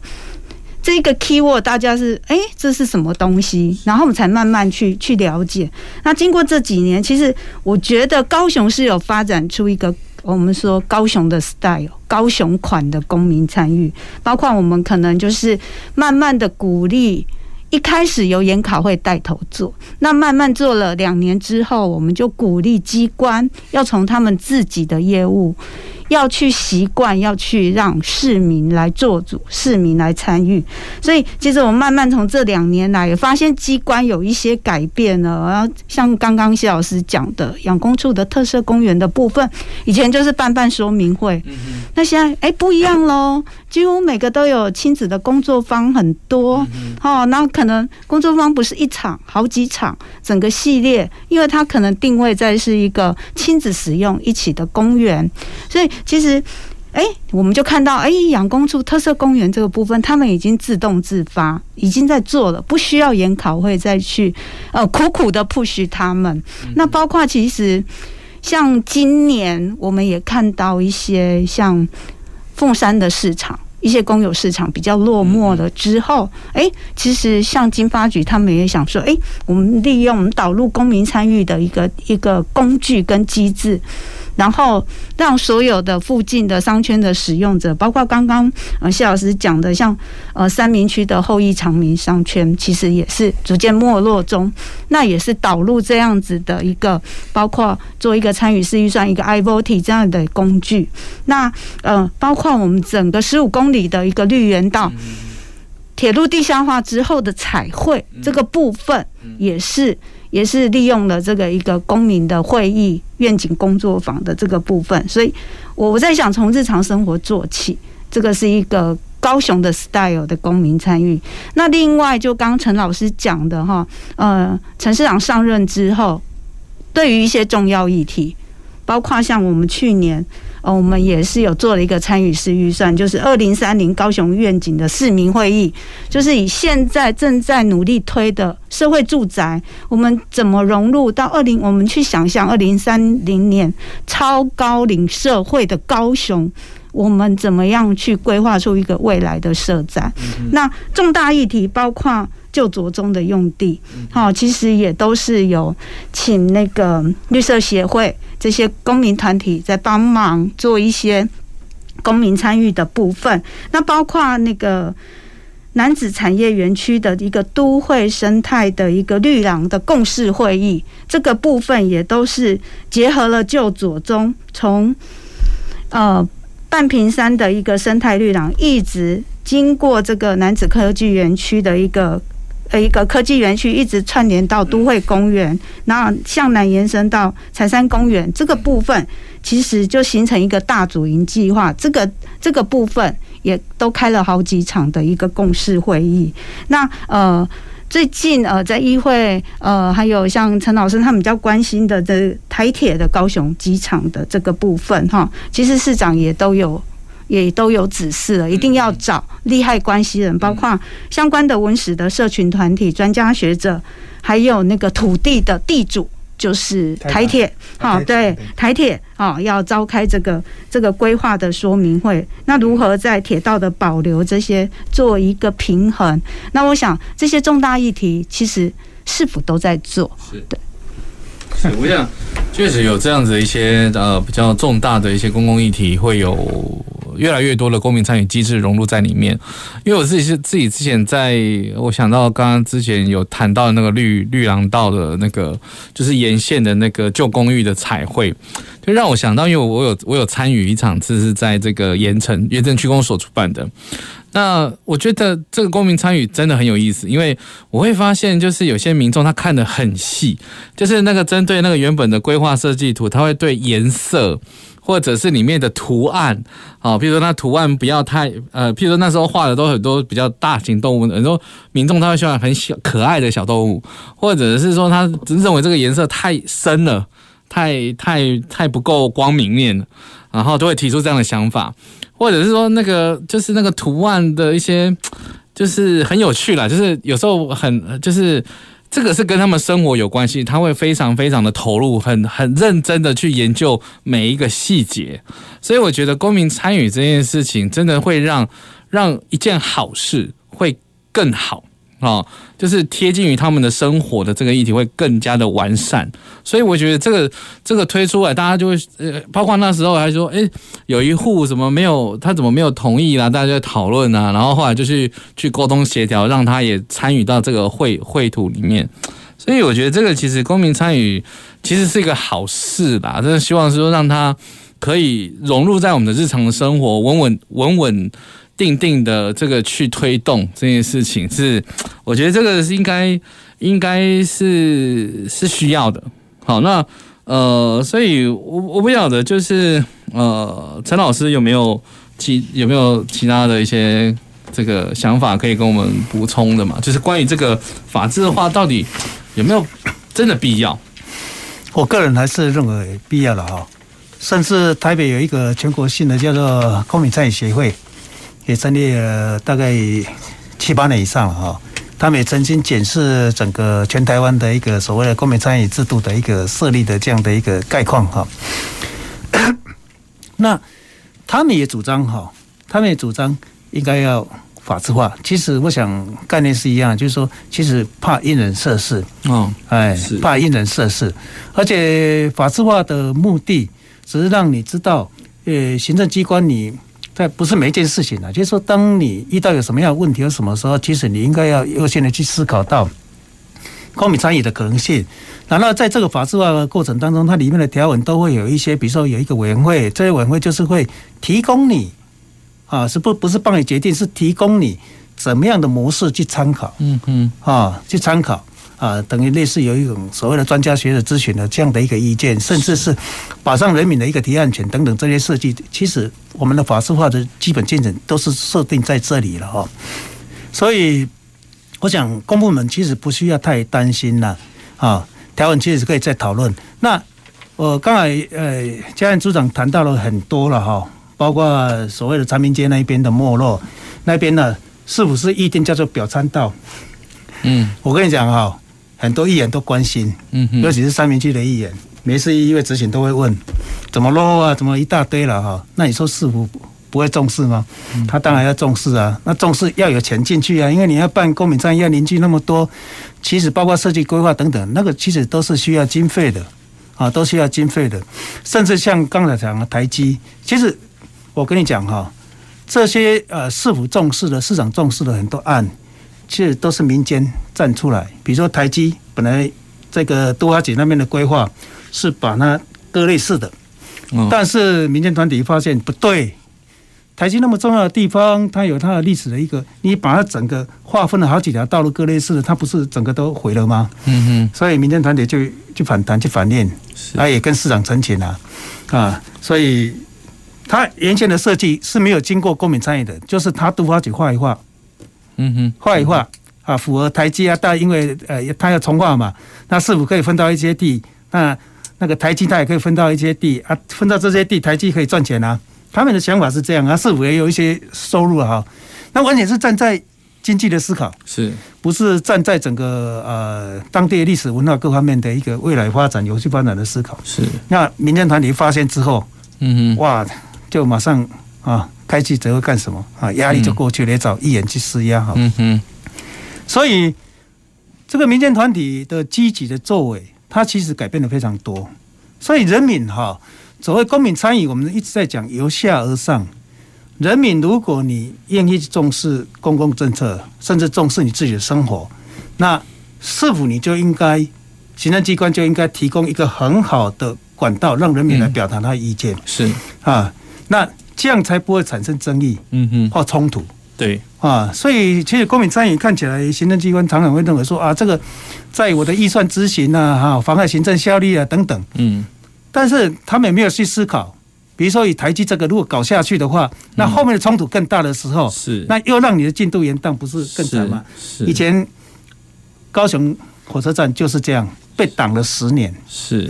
这个 keyword 大家是哎，这是什么东西？然后我们才慢慢去去了解。那经过这几年，其实我觉得高雄是有发展出一个我们说高雄的 style、高雄款的公民参与，包括我们可能就是慢慢的鼓励，一开始由研考会带头做，那慢慢做了两年之后，我们就鼓励机关要从他们自己的业务。要去习惯，要去让市民来做主，市民来参与。所以，其实我们慢慢从这两年来，也发现机关有一些改变了。然后，像刚刚谢老师讲的，养工处的特色公园的部分，以前就是办办说明会，那现在哎不一样喽，几乎每个都有亲子的工作坊，很多。哦，那可能工作坊不是一场，好几场，整个系列，因为它可能定位在是一个亲子使用一起的公园，所以。其实，哎，我们就看到，哎，养工处特色公园这个部分，他们已经自动自发，已经在做了，不需要研考会再去，呃，苦苦的 push 他们。那包括其实，像今年我们也看到一些像凤山的市场，一些公有市场比较落寞了之后，哎，其实像经发局他们也想说，哎，我们利用我们导入公民参与的一个一个工具跟机制。然后让所有的附近的商圈的使用者，包括刚刚呃谢老师讲的，像呃三明区的后裔长明商圈，其实也是逐渐没落中。那也是导入这样子的一个，包括做一个参与式预算，一个 iVoting 这样的工具。那呃，包括我们整个十五公里的一个绿园道。铁路地下化之后的彩绘这个部分，也是也是利用了这个一个公民的会议愿景工作坊的这个部分，所以我我在想从日常生活做起，这个是一个高雄的 style 的公民参与。那另外就刚陈老师讲的哈，呃，陈市长上任之后，对于一些重要议题，包括像我们去年。哦，我们也是有做了一个参与式预算，就是二零三零高雄愿景的市民会议，就是以现在正在努力推的社会住宅，我们怎么融入到二零？我们去想象二零三零年超高龄社会的高雄，我们怎么样去规划出一个未来的社宅？那重大议题包括旧卓中的用地，好，其实也都是有请那个绿色协会。这些公民团体在帮忙做一些公民参与的部分，那包括那个男子产业园区的一个都会生态的一个绿廊的共识会议，这个部分也都是结合了旧左中从呃半屏山的一个生态绿廊，一直经过这个男子科技园区的一个。呃，一个科技园区一直串联到都会公园，然后向南延伸到柴山公园，这个部分其实就形成一个大组营计划。这个这个部分也都开了好几场的一个共识会议。那呃，最近呃，在议会呃，还有像陈老师他们比较关心的这台铁的高雄机场的这个部分哈，其实市长也都有。也都有指示了，一定要找利害关系人，包括相关的文史的社群团体、专家学者，还有那个土地的地主，就是台铁。好，对，台铁啊，要召开这个这个规划的说明会。那如何在铁道的保留这些做一个平衡？那我想这些重大议题，其实是否都在做？对。是，我想确实有这样子一些呃比较重大的一些公共议题，会有越来越多的公民参与机制融入在里面。因为我自己是自己之前在，我想到刚刚之前有谈到那个绿绿廊道的那个，就是沿线的那个旧公寓的彩绘，就让我想到，因为我有我有参与一场次是在这个盐城盐埕区公所出办的。那我觉得这个公民参与真的很有意思，因为我会发现，就是有些民众他看得很细，就是那个针对那个原本的规划设计图，他会对颜色或者是里面的图案，啊，譬如说那图案不要太呃，譬如说那时候画的都很多比较大型动物，很多民众他会喜欢很小可爱的小动物，或者是说他认为这个颜色太深了，太太太不够光明面了，然后都会提出这样的想法。或者是说那个就是那个图案的一些，就是很有趣啦，就是有时候很就是这个是跟他们生活有关系，他会非常非常的投入，很很认真的去研究每一个细节，所以我觉得公民参与这件事情真的会让让一件好事会更好。哦，就是贴近于他们的生活的这个议题会更加的完善，所以我觉得这个这个推出来，大家就会呃，包括那时候还说，诶，有一户怎么没有，他怎么没有同意啦？大家就在讨论啊，然后后来就去去沟通协调，让他也参与到这个绘绘图里面。所以我觉得这个其实公民参与其实是一个好事吧，真的希望是说让他可以融入在我们的日常的生活，稳稳稳稳。定定的这个去推动这件事情是，我觉得这个是应该应该是是需要的。好，那呃，所以我我不晓得，就是呃，陈老师有没有其有没有其他的一些这个想法可以跟我们补充的嘛？就是关于这个法制化到底有没有真的必要？我个人还是认为必要的哈。甚至台北有一个全国性的叫做公民参与协会。也成立了大概七八年以上了哈，他们也曾经检视整个全台湾的一个所谓的公民参与制度的一个设立的这样的一个概况哈。[coughs] 那他们也主张哈，他们也主张应该要法制化。其实我想概念是一样，就是说，其实怕因人设事，哦，哎，怕因人设事，而且法制化的目的只是让你知道，呃，行政机关你在不是每一件事情啊，就是说，当你遇到有什么样的问题，有什么时候，其实你应该要优先的去思考到公民参与的可能性。然后在这个法制化的过程当中，它里面的条文都会有一些，比如说有一个委员会，这些委员会就是会提供你啊，是不不是帮你决定，是提供你怎么样的模式去参考，嗯嗯，啊，去参考。啊，等于类似有一种所谓的专家学者咨询的这样的一个意见，甚至是保障人民的一个提案权等等这些设计，其实我们的法制化的基本精神都是设定在这里了哈。所以，我想公部门其实不需要太担心了啊，条文其实可以再讨论。那我刚才呃，嘉燕组长谈到了很多了哈，包括所谓的长明街那一边的没落，那边呢是不是一定叫做表参道？嗯，我跟你讲哈。很多议员都关心，嗯，尤其是三明区的议员，每次一位执行都会问，怎么落啊？怎么一大堆了哈？那你说市府不会重视吗？他当然要重视啊，那重视要有钱进去啊，因为你要办公民参与，要凝聚那么多，其实包括设计规划等等，那个其实都是需要经费的啊，都需要经费的，甚至像刚才讲的台积，其实我跟你讲哈，这些呃市府重视的、市长重视的很多案。其实都是民间站出来，比如说台积本来这个都花姐那边的规划是把它割类似的，但是民间团体发现不对，台积那么重要的地方，它有它的历史的一个，你把它整个划分了好几条道路割类似的，它不是整个都毁了吗？嗯哼，所以民间团体就就反弹去反映，他也跟市长陈情了啊，所以他原先的设计是没有经过公民参与的，就是他都花姐画一画。嗯哼，画一画啊，符合台积啊，但因为呃，他要重划嘛，那是否可以分到一些地？那那个台积它也可以分到一些地啊，分到这些地，台积可以赚钱啊。他们的想法是这样啊，是否也有一些收入啊？那完全是站在经济的思考，是不是站在整个呃当地历史文化各方面的一个未来发展、有序发展的思考？是。那民间团体发现之后，嗯哼，哇，就马上啊。开记者会干什么啊？压力就过去了，也找议员去施压哈。嗯哼，所以这个民间团体的积极的作为，它其实改变的非常多。所以人民哈，所谓公民参与，我们一直在讲由下而上。人民，如果你愿意重视公共政策，甚至重视你自己的生活，那是否你就应该行政机关就应该提供一个很好的管道，让人民来表达他的意见？嗯、是啊，那。这样才不会产生争议，嗯哼，或冲突，对。啊，所以其实公民参与看起来，行政机关常常会认为说啊，这个在我的预算执行啊，哈，妨碍行政效率啊等等，嗯，但是他们也没有去思考，比如说以台积这个如果搞下去的话，那后面的冲突更大的时候，是，那又让你的进度延宕，不是更惨吗？是，以前高雄火车站就是这样被挡了十年，是，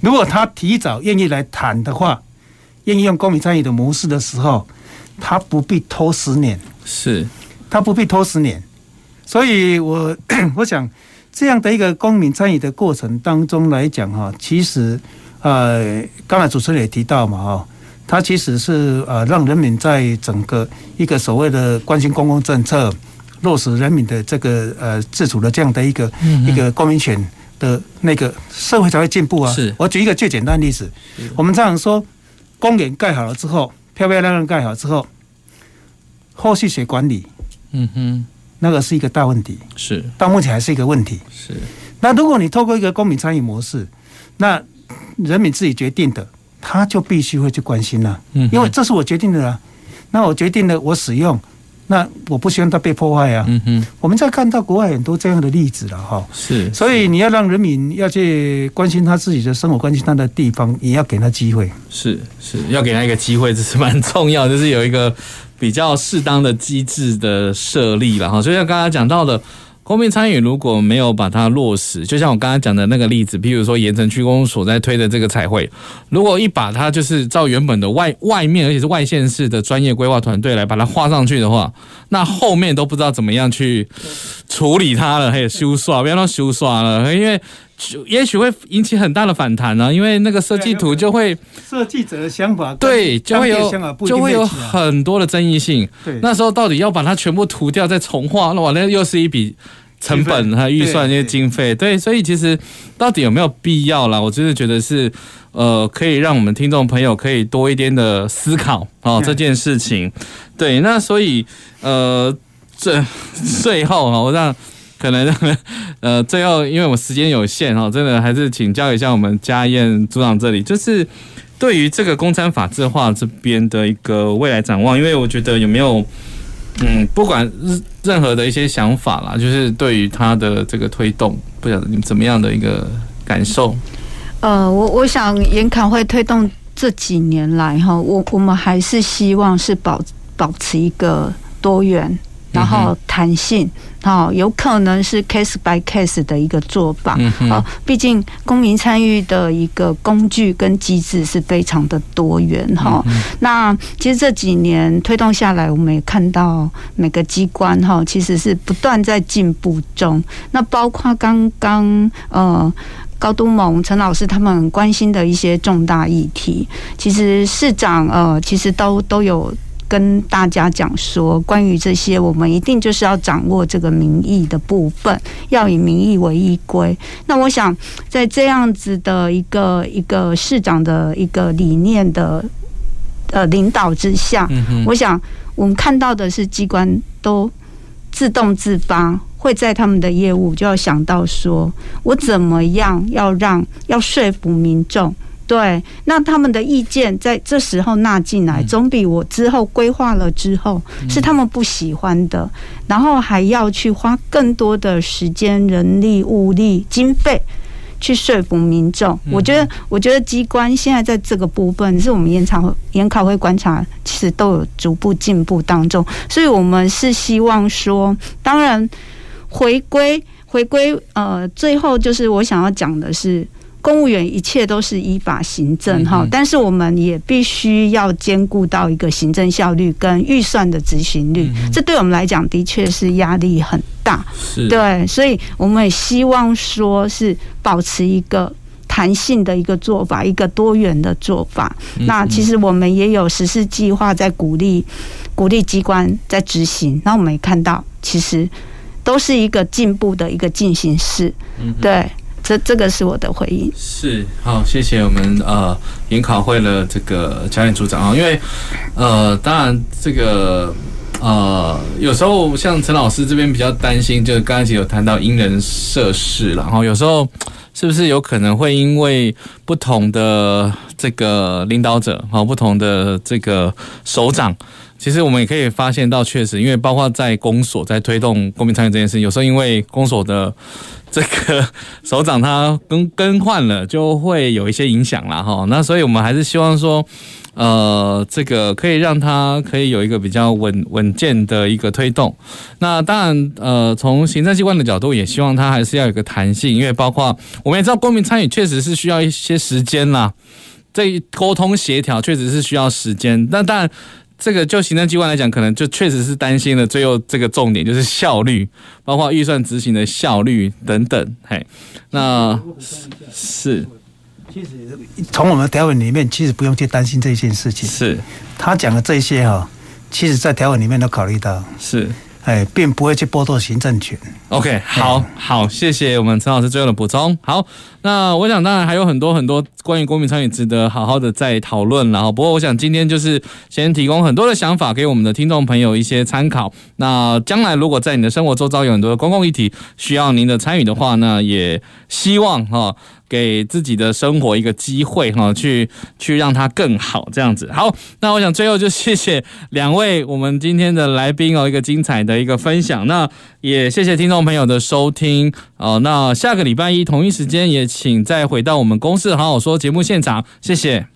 如果他提早愿意来谈的话。愿意用公民参与的模式的时候，他不必拖十年，是，他不必拖十年，所以我 [coughs] 我想这样的一个公民参与的过程当中来讲哈，其实呃，刚才主持人也提到嘛哈，他其实是呃让人民在整个一个所谓的关心公共政策、落实人民的这个呃自主的这样的一个一个公民权的那个社会才会进步啊。是。我举一个最简单的例子，我们这样说。公园盖好了之后，漂漂亮亮盖好之后，后续谁管理？嗯哼，那个是一个大问题。是，到目前还是一个问题。是。那如果你透过一个公民参与模式，那人民自己决定的，他就必须会去关心了。嗯，因为这是我决定的啊。那我决定了，我使用。那我不希望它被破坏啊。嗯哼，我们在看到国外很多这样的例子了哈。是，所以你要让人民要去关心他自己的生活，关心他的地方，你要给他机会。是，是要给他一个机会，这是蛮重要，就是有一个比较适当的机制的设立了哈。所以像刚刚讲到的。后面参与如果没有把它落实，就像我刚刚讲的那个例子，譬如说盐城区公所在推的这个彩绘，如果一把它就是照原本的外外面，而且是外县市的专业规划团队来把它画上去的话，那后面都不知道怎么样去处理它了，还有修刷，不要说修刷了，因为。也许会引起很大的反弹呢，因为那个设计图就会设计者的想法对，就会有就会有很多的争议性。对，那时候到底要把它全部涂掉再重画，那完了又是一笔成本和预算、那些经费。对，所以其实到底有没有必要啦？我真的觉得是。呃，可以让我们听众朋友可以多一点的思考哦，这件事情。对，那所以呃，最 [laughs] 最后哈，我让可能呃，最后因为我时间有限哈，真的还是请教一下我们家燕组长这里，就是对于这个公餐法制化这边的一个未来展望，因为我觉得有没有嗯，不管任何的一些想法啦，就是对于他的这个推动，不晓得你们怎么样的一个感受？呃，我我想研考会推动这几年来哈，我我们还是希望是保保持一个多元，然后弹性，好，有可能是 case by case 的一个做法。好，毕竟公民参与的一个工具跟机制是非常的多元哈。那其实这几年推动下来，我们也看到每个机关哈，其实是不断在进步中。那包括刚刚呃。高都盟陈老师他们关心的一些重大议题，其实市长呃，其实都都有跟大家讲说，关于这些，我们一定就是要掌握这个民意的部分，要以民意为依归。那我想，在这样子的一个一个市长的一个理念的呃领导之下，我想我们看到的是机关都自动自发。会在他们的业务就要想到说，我怎么样要让要说服民众，对，那他们的意见在这时候纳进来，总比我之后规划了之后是他们不喜欢的，然后还要去花更多的时间、人力、物力、经费。去说服民众，我觉得，我觉得机关现在在这个部分，是我们研考研考会观察，其实都有逐步进步当中，所以我们是希望说，当然回归回归，呃，最后就是我想要讲的是。公务员一切都是依法行政哈，但是我们也必须要兼顾到一个行政效率跟预算的执行率，这对我们来讲的确是压力很大。对，所以我们也希望说是保持一个弹性的一个做法，一个多元的做法。那其实我们也有实施计划在鼓励鼓励机关在执行，那我们也看到其实都是一个进步的一个进行式。对。这这个是我的回应。是，好，谢谢我们呃研考会的这个教练组长啊，因为呃当然这个呃有时候像陈老师这边比较担心，就是刚才有谈到因人设事，然后有时候是不是有可能会因为不同的这个领导者啊，不同的这个首长。其实我们也可以发现到，确实，因为包括在公所，在推动公民参与这件事，有时候因为公所的这个首长他更更换了，就会有一些影响了哈。那所以我们还是希望说，呃，这个可以让他可以有一个比较稳稳健的一个推动。那当然，呃，从行政机关的角度，也希望他还是要有个弹性，因为包括我们也知道，公民参与确实是需要一些时间啦，这沟通协调确实是需要时间。那当然。这个就行政机关来讲，可能就确实是担心了。最后这个重点就是效率，包括预算执行的效率等等。嘿，那是，其实从我们条文里面，其实不用去担心这件事情。是，他讲的这些哈，其实在条文里面都考虑到。是。哎，并不会去剥夺行政权。OK，好好，谢谢我们陈老师最后的补充。好，那我想当然还有很多很多关于公民参与值得好好的再讨论。然后，不过我想今天就是先提供很多的想法给我们的听众朋友一些参考。那将来如果在你的生活周遭有很多的公共议题需要您的参与的话，那也希望哈。给自己的生活一个机会哈，去去让它更好，这样子。好，那我想最后就谢谢两位我们今天的来宾哦，一个精彩的一个分享。那也谢谢听众朋友的收听哦。那下个礼拜一同一时间也请再回到我们公司好好说节目现场，谢谢。